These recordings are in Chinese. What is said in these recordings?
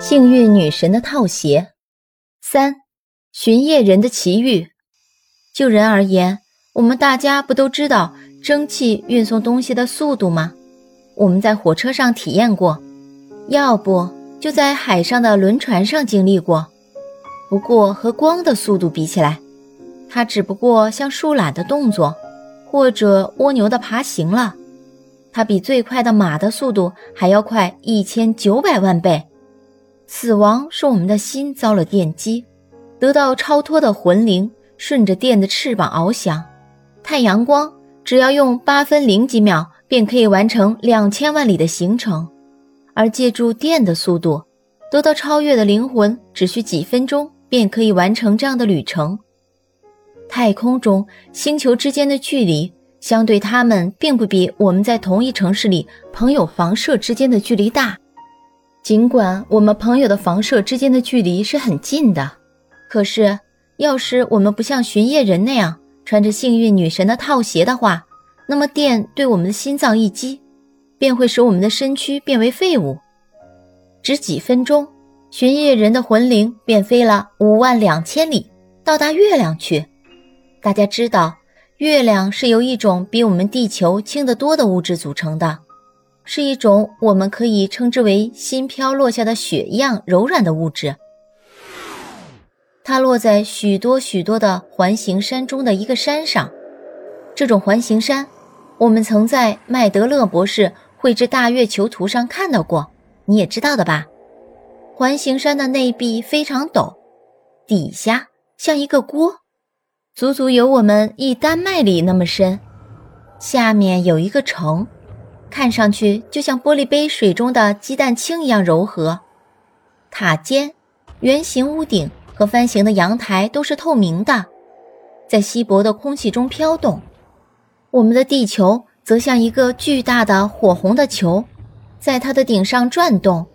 幸运女神的套鞋，三，巡夜人的奇遇。就人而言，我们大家不都知道蒸汽运送东西的速度吗？我们在火车上体验过，要不就在海上的轮船上经历过。不过和光的速度比起来，它只不过像树懒的动作，或者蜗牛的爬行了。它比最快的马的速度还要快一千九百万倍。死亡是我们的心遭了电击，得到超脱的魂灵顺着电的翅膀翱翔。太阳光只要用八分零几秒便可以完成两千万里的行程，而借助电的速度得到超越的灵魂只需几分钟便可以完成这样的旅程。太空中星球之间的距离相对他们并不比我们在同一城市里朋友房舍之间的距离大。尽管我们朋友的房舍之间的距离是很近的，可是要是我们不像巡夜人那样穿着幸运女神的套鞋的话，那么电对我们的心脏一击，便会使我们的身躯变为废物。只几分钟，巡夜人的魂灵便飞了五万两千里，到达月亮去。大家知道，月亮是由一种比我们地球轻得多的物质组成的。是一种我们可以称之为新飘落下的雪一样柔软的物质。它落在许多许多的环形山中的一个山上。这种环形山，我们曾在麦德勒博士绘制大月球图上看到过。你也知道的吧？环形山的内壁非常陡，底下像一个锅，足足有我们一丹麦里那么深。下面有一个城。看上去就像玻璃杯水中的鸡蛋清一样柔和，塔尖、圆形屋顶和帆形的阳台都是透明的，在稀薄的空气中飘动。我们的地球则像一个巨大的火红的球，在它的顶上转动。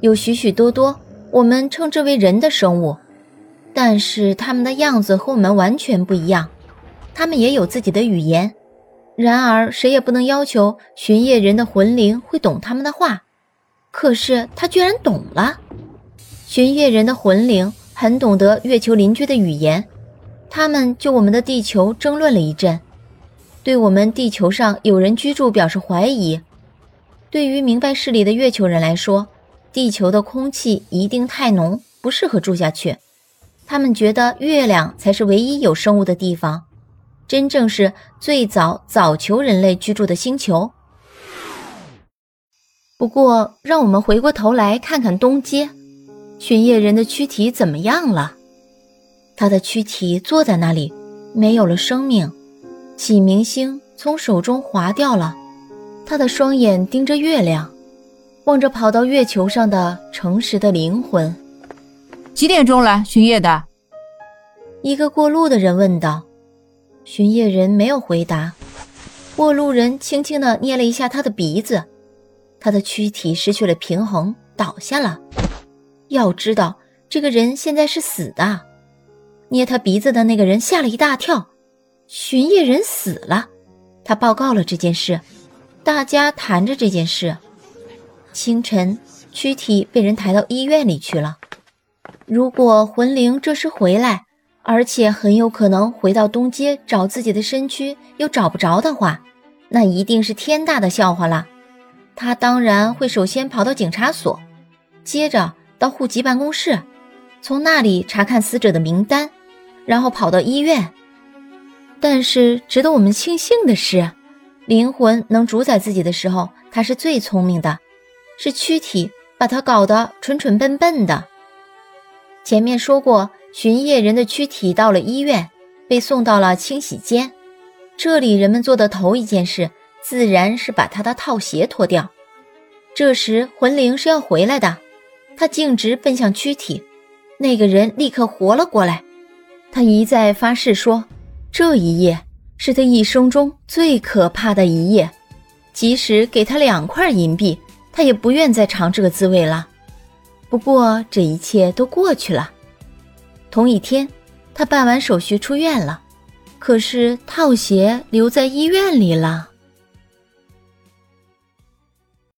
有许许多多我们称之为人的生物，但是它们的样子和我们完全不一样，它们也有自己的语言。然而，谁也不能要求巡夜人的魂灵会懂他们的话。可是他居然懂了。巡夜人的魂灵很懂得月球邻居的语言，他们就我们的地球争论了一阵，对我们地球上有人居住表示怀疑。对于明白事理的月球人来说，地球的空气一定太浓，不适合住下去。他们觉得月亮才是唯一有生物的地方。真正是最早早球人类居住的星球。不过，让我们回过头来看看东街，巡夜人的躯体怎么样了？他的躯体坐在那里，没有了生命，启明星从手中滑掉了。他的双眼盯着月亮，望着跑到月球上的诚实的灵魂。几点钟了，巡夜的？一个过路的人问道。巡夜人没有回答，过路人轻轻地捏了一下他的鼻子，他的躯体失去了平衡，倒下了。要知道，这个人现在是死的。捏他鼻子的那个人吓了一大跳，巡夜人死了。他报告了这件事，大家谈着这件事。清晨，躯体被人抬到医院里去了。如果魂灵这时回来，而且很有可能回到东街找自己的身躯，又找不着的话，那一定是天大的笑话了。他当然会首先跑到警察所，接着到户籍办公室，从那里查看死者的名单，然后跑到医院。但是值得我们庆幸的是，灵魂能主宰自己的时候，他是最聪明的，是躯体把他搞得蠢蠢笨笨的。前面说过。巡夜人的躯体到了医院，被送到了清洗间。这里人们做的头一件事，自然是把他的套鞋脱掉。这时魂灵是要回来的，他径直奔向躯体。那个人立刻活了过来，他一再发誓说：“这一夜是他一生中最可怕的一夜，即使给他两块银币，他也不愿再尝这个滋味了。”不过这一切都过去了。同一天，他办完手续出院了，可是套鞋留在医院里了。